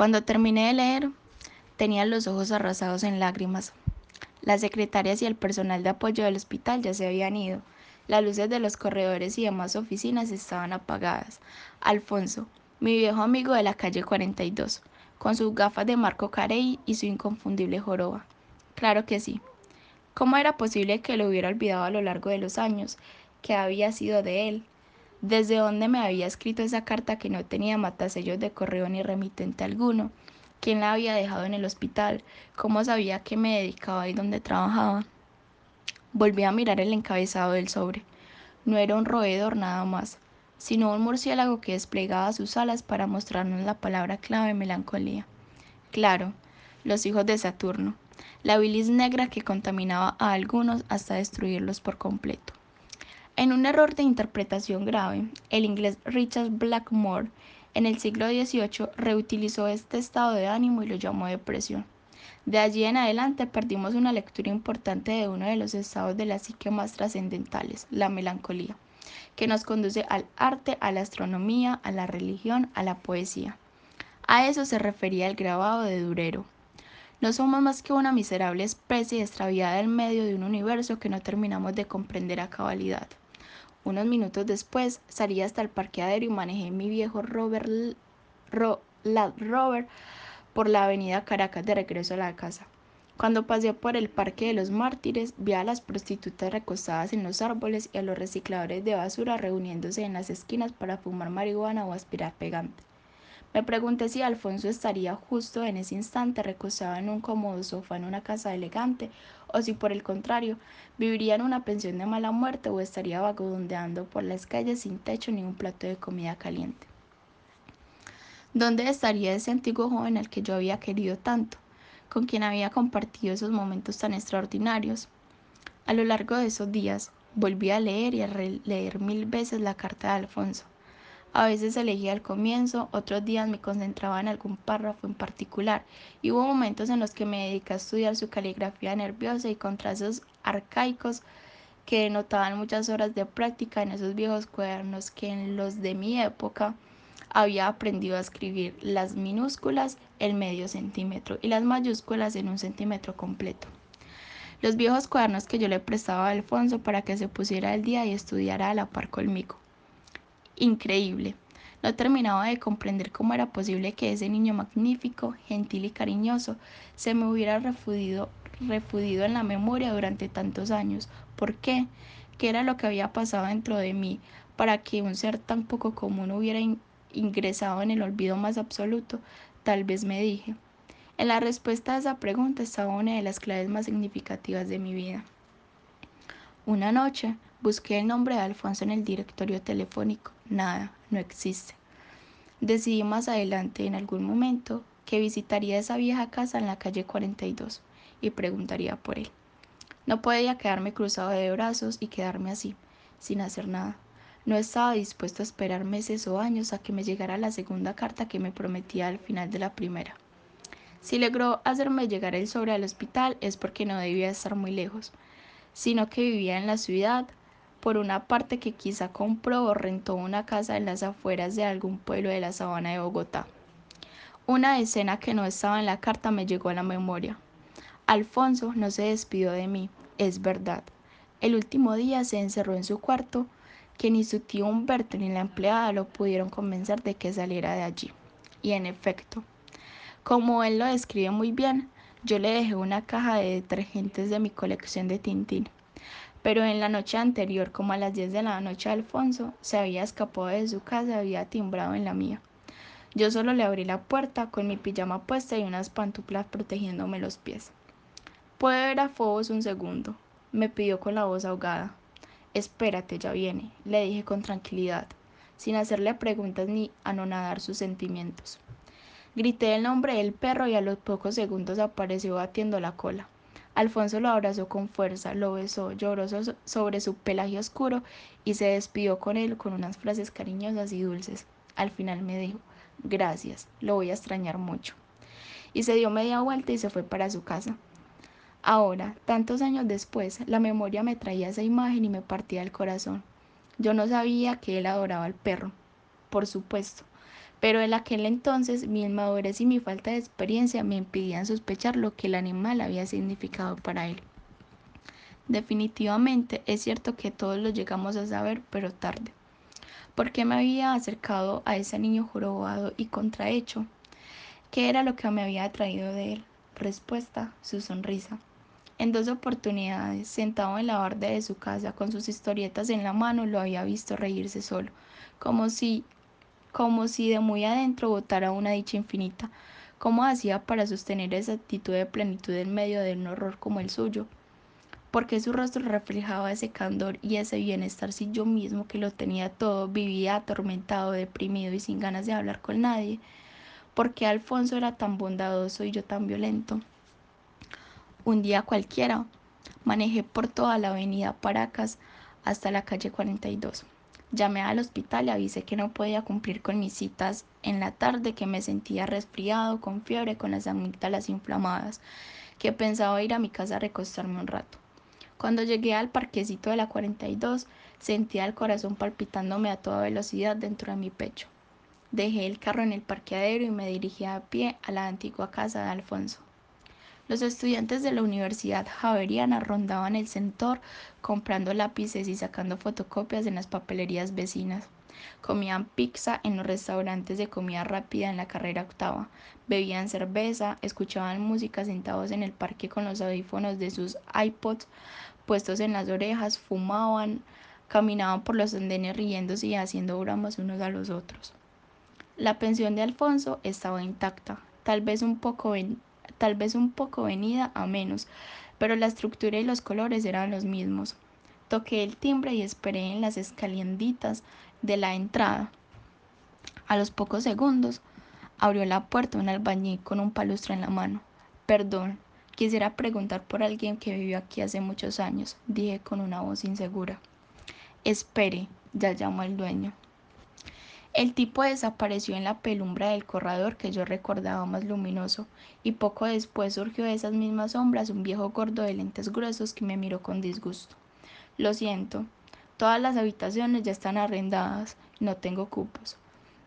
Cuando terminé de leer, tenía los ojos arrasados en lágrimas. Las secretarias y el personal de apoyo del hospital ya se habían ido. Las luces de los corredores y demás oficinas estaban apagadas. Alfonso, mi viejo amigo de la calle 42, con sus gafas de Marco Carey y su inconfundible joroba. Claro que sí. ¿Cómo era posible que lo hubiera olvidado a lo largo de los años? ¿Qué había sido de él? ¿Desde dónde me había escrito esa carta que no tenía matasellos de correo ni remitente alguno? ¿Quién la había dejado en el hospital? ¿Cómo sabía que me dedicaba y dónde trabajaba? Volví a mirar el encabezado del sobre. No era un roedor nada más, sino un murciélago que desplegaba sus alas para mostrarnos la palabra clave melancolía. Claro, los hijos de Saturno, la bilis negra que contaminaba a algunos hasta destruirlos por completo. En un error de interpretación grave, el inglés Richard Blackmore en el siglo XVIII reutilizó este estado de ánimo y lo llamó depresión. De allí en adelante perdimos una lectura importante de uno de los estados de la psique más trascendentales, la melancolía, que nos conduce al arte, a la astronomía, a la religión, a la poesía. A eso se refería el grabado de Durero. No somos más que una miserable especie extraviada en medio de un universo que no terminamos de comprender a cabalidad. Unos minutos después salí hasta el parqueadero y manejé mi viejo Robert, por la avenida Caracas de regreso a la casa. Cuando pasé por el Parque de los Mártires, vi a las prostitutas recostadas en los árboles y a los recicladores de basura reuniéndose en las esquinas para fumar marihuana o aspirar pegante. Me pregunté si Alfonso estaría justo en ese instante recostado en un cómodo sofá en una casa elegante o si por el contrario viviría en una pensión de mala muerte o estaría vagabundeando por las calles sin techo ni un plato de comida caliente. ¿Dónde estaría ese antiguo joven al que yo había querido tanto, con quien había compartido esos momentos tan extraordinarios? A lo largo de esos días volví a leer y a releer mil veces la carta de Alfonso. A veces elegía el comienzo, otros días me concentraba en algún párrafo en particular y hubo momentos en los que me dediqué a estudiar su caligrafía nerviosa y con trazos arcaicos que denotaban muchas horas de práctica en esos viejos cuadernos que en los de mi época había aprendido a escribir las minúsculas en medio centímetro y las mayúsculas en un centímetro completo. Los viejos cuadernos que yo le prestaba a Alfonso para que se pusiera al día y estudiara a la par conmigo increíble. No terminaba de comprender cómo era posible que ese niño magnífico, gentil y cariñoso se me hubiera refudido, refudido en la memoria durante tantos años. ¿Por qué? ¿Qué era lo que había pasado dentro de mí para que un ser tan poco común hubiera ingresado en el olvido más absoluto? Tal vez me dije. En la respuesta a esa pregunta estaba una de las claves más significativas de mi vida. Una noche busqué el nombre de Alfonso en el directorio telefónico nada, no existe. Decidí más adelante, en algún momento, que visitaría esa vieja casa en la calle 42 y preguntaría por él. No podía quedarme cruzado de brazos y quedarme así, sin hacer nada. No estaba dispuesto a esperar meses o años a que me llegara la segunda carta que me prometía al final de la primera. Si logró hacerme llegar el sobre al hospital es porque no debía estar muy lejos, sino que vivía en la ciudad, por una parte que quizá compró o rentó una casa en las afueras de algún pueblo de la sabana de Bogotá. Una escena que no estaba en la carta me llegó a la memoria. Alfonso no se despidió de mí, es verdad. El último día se encerró en su cuarto, que ni su tío Humberto ni la empleada lo pudieron convencer de que saliera de allí. Y en efecto, como él lo describe muy bien, yo le dejé una caja de detergentes de mi colección de Tintín pero en la noche anterior, como a las 10 de la noche, Alfonso se había escapado de su casa y había timbrado en la mía. Yo solo le abrí la puerta con mi pijama puesta y unas pantuflas protegiéndome los pies. ¿Puede ver a Fobos un segundo? me pidió con la voz ahogada. Espérate, ya viene, le dije con tranquilidad, sin hacerle preguntas ni anonadar sus sentimientos. Grité el nombre del perro y a los pocos segundos apareció batiendo la cola. Alfonso lo abrazó con fuerza, lo besó, lloró sobre su pelaje oscuro y se despidió con él con unas frases cariñosas y dulces. Al final me dijo, gracias, lo voy a extrañar mucho. Y se dio media vuelta y se fue para su casa. Ahora, tantos años después, la memoria me traía esa imagen y me partía el corazón. Yo no sabía que él adoraba al perro, por supuesto, pero en aquel entonces mi inmadurez y mi falta de experiencia me impedían sospechar lo que el animal había significado para él. Definitivamente es cierto que todos lo llegamos a saber, pero tarde. ¿Por qué me había acercado a ese niño jorobado y contrahecho? ¿Qué era lo que me había atraído de él? Respuesta, su sonrisa. En dos oportunidades, sentado en la barda de su casa con sus historietas en la mano, lo había visto reírse solo, como si, como si de muy adentro botara una dicha infinita. ¿Cómo hacía para sostener esa actitud de plenitud en medio de un horror como el suyo? porque su rostro reflejaba ese candor y ese bienestar si yo mismo que lo tenía todo vivía atormentado, deprimido y sin ganas de hablar con nadie? porque Alfonso era tan bondadoso y yo tan violento? Un día cualquiera, manejé por toda la avenida Paracas hasta la calle 42. Llamé al hospital y avisé que no podía cumplir con mis citas en la tarde, que me sentía resfriado, con fiebre, con las amígdalas inflamadas, que pensaba ir a mi casa a recostarme un rato. Cuando llegué al parquecito de la 42, sentía el corazón palpitándome a toda velocidad dentro de mi pecho. Dejé el carro en el parqueadero y me dirigí a pie a la antigua casa de Alfonso. Los estudiantes de la Universidad Javeriana rondaban el sector comprando lápices y sacando fotocopias en las papelerías vecinas. Comían pizza en los restaurantes de comida rápida en la carrera octava, bebían cerveza, escuchaban música sentados en el parque con los audífonos de sus iPods puestos en las orejas, fumaban, caminaban por los andenes riéndose y haciendo bromas unos a los otros. La pensión de Alfonso estaba intacta, tal vez un poco, tal vez un poco venida a menos, pero la estructura y los colores eran los mismos. Toqué el timbre y esperé en las escalienditas de la entrada. A los pocos segundos abrió la puerta un albañil con un palustre en la mano. Perdón, quisiera preguntar por alguien que vivió aquí hace muchos años, dije con una voz insegura. Espere, ya llamó el dueño. El tipo desapareció en la penumbra del corredor que yo recordaba más luminoso, y poco después surgió de esas mismas sombras un viejo gordo de lentes gruesos que me miró con disgusto. Lo siento, todas las habitaciones ya están arrendadas, no tengo cupos,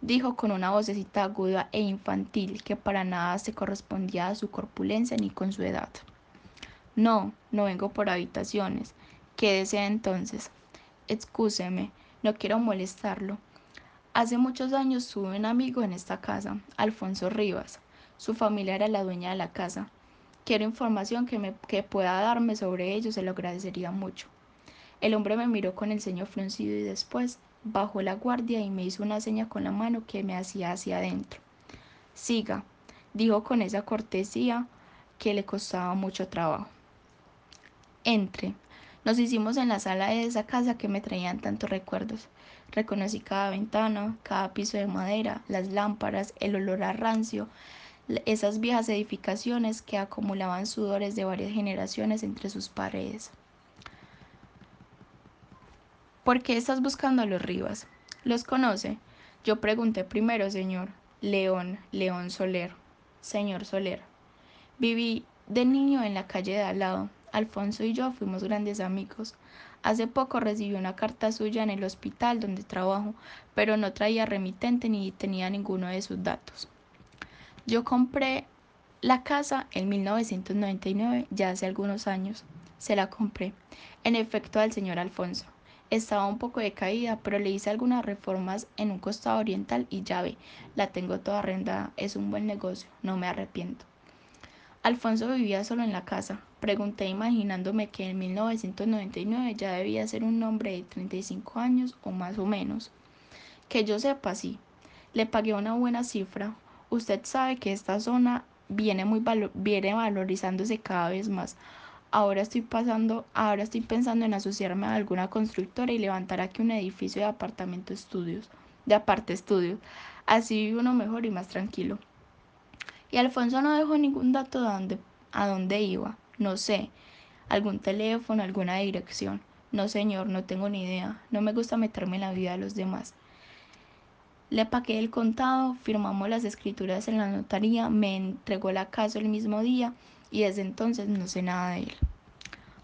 dijo con una vocecita aguda e infantil que para nada se correspondía a su corpulencia ni con su edad. No, no vengo por habitaciones. ¿Qué desea entonces? Excúseme, no quiero molestarlo. Hace muchos años tuve un amigo en esta casa, Alfonso Rivas. Su familia era la dueña de la casa. Quiero información que, me, que pueda darme sobre ello, se lo agradecería mucho. El hombre me miró con el ceño fruncido y después bajó la guardia y me hizo una seña con la mano que me hacía hacia adentro. Siga, dijo con esa cortesía que le costaba mucho trabajo. Entre. Nos hicimos en la sala de esa casa que me traían tantos recuerdos. Reconocí cada ventana, cada piso de madera, las lámparas, el olor a rancio, esas viejas edificaciones que acumulaban sudores de varias generaciones entre sus paredes. ¿Por qué estás buscando a los Rivas? ¿Los conoce? Yo pregunté primero, señor. León, León Soler. Señor Soler. Viví de niño en la calle de al lado. Alfonso y yo fuimos grandes amigos. Hace poco recibí una carta suya en el hospital donde trabajo, pero no traía remitente ni tenía ninguno de sus datos. Yo compré la casa en 1999, ya hace algunos años. Se la compré, en efecto, al señor Alfonso. Estaba un poco decaída, pero le hice algunas reformas en un costado oriental y ya ve, la tengo toda arrendada. Es un buen negocio, no me arrepiento. Alfonso vivía solo en la casa. Pregunté imaginándome que en 1999 ya debía ser un hombre de 35 años o más o menos. Que yo sepa, sí. Le pagué una buena cifra. Usted sabe que esta zona viene, muy viene valorizándose cada vez más. Ahora estoy pasando, ahora estoy pensando en asociarme a alguna constructora y levantar aquí un edificio de apartamento estudios, de aparte estudios. Así vive uno mejor y más tranquilo. Y Alfonso no dejó ningún dato de dónde, a dónde iba. No sé. Algún teléfono, alguna dirección. No, señor, no tengo ni idea. No me gusta meterme en la vida de los demás. Le pagué el contado, firmamos las escrituras en la notaría, me entregó la casa el mismo día y desde entonces no sé nada de él.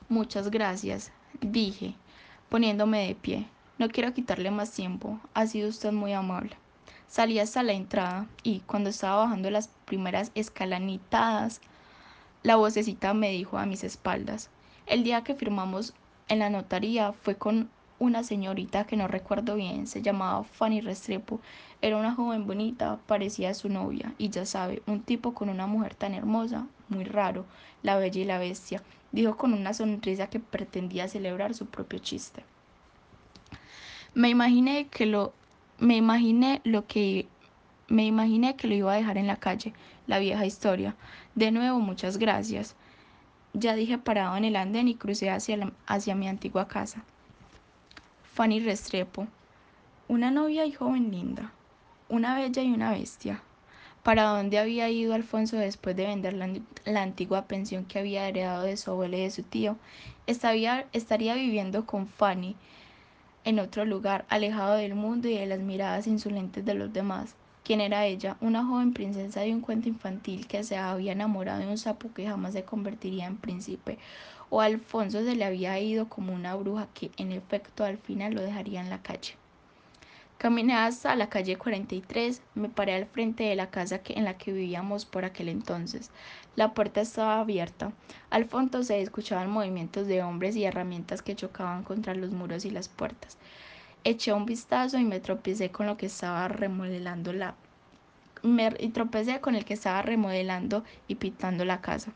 Muchas gracias, dije, poniéndome de pie. No quiero quitarle más tiempo. Ha sido usted muy amable. Salí hasta la entrada y cuando estaba bajando las primeras escalanitadas, la vocecita me dijo a mis espaldas, el día que firmamos en la notaría fue con una señorita que no recuerdo bien, se llamaba Fanny Restrepo, era una joven bonita, parecía su novia, y ya sabe, un tipo con una mujer tan hermosa, muy raro, la bella y la bestia, dijo con una sonrisa que pretendía celebrar su propio chiste. Me imaginé que lo me imaginé lo que me imaginé que lo iba a dejar en la calle, la vieja historia. De nuevo, muchas gracias. Ya dije parado en el andén y crucé hacia, hacia mi antigua casa. Fanny Restrepo. Una novia y joven linda. Una bella y una bestia. ¿Para dónde había ido Alfonso después de vender la, la antigua pensión que había heredado de su abuelo y de su tío? Estaría, estaría viviendo con Fanny en otro lugar, alejado del mundo y de las miradas insolentes de los demás. ¿Quién era ella? Una joven princesa de un cuento infantil que se había enamorado de un sapo que jamás se convertiría en príncipe. O Alfonso se le había ido como una bruja que en efecto al final lo dejaría en la calle. Caminé hasta la calle 43, me paré al frente de la casa que, en la que vivíamos por aquel entonces. La puerta estaba abierta. Al fondo se escuchaban movimientos de hombres y herramientas que chocaban contra los muros y las puertas. Eché un vistazo y me tropecé con lo que estaba remodelando la y tropecé con el que estaba remodelando y pintando la casa.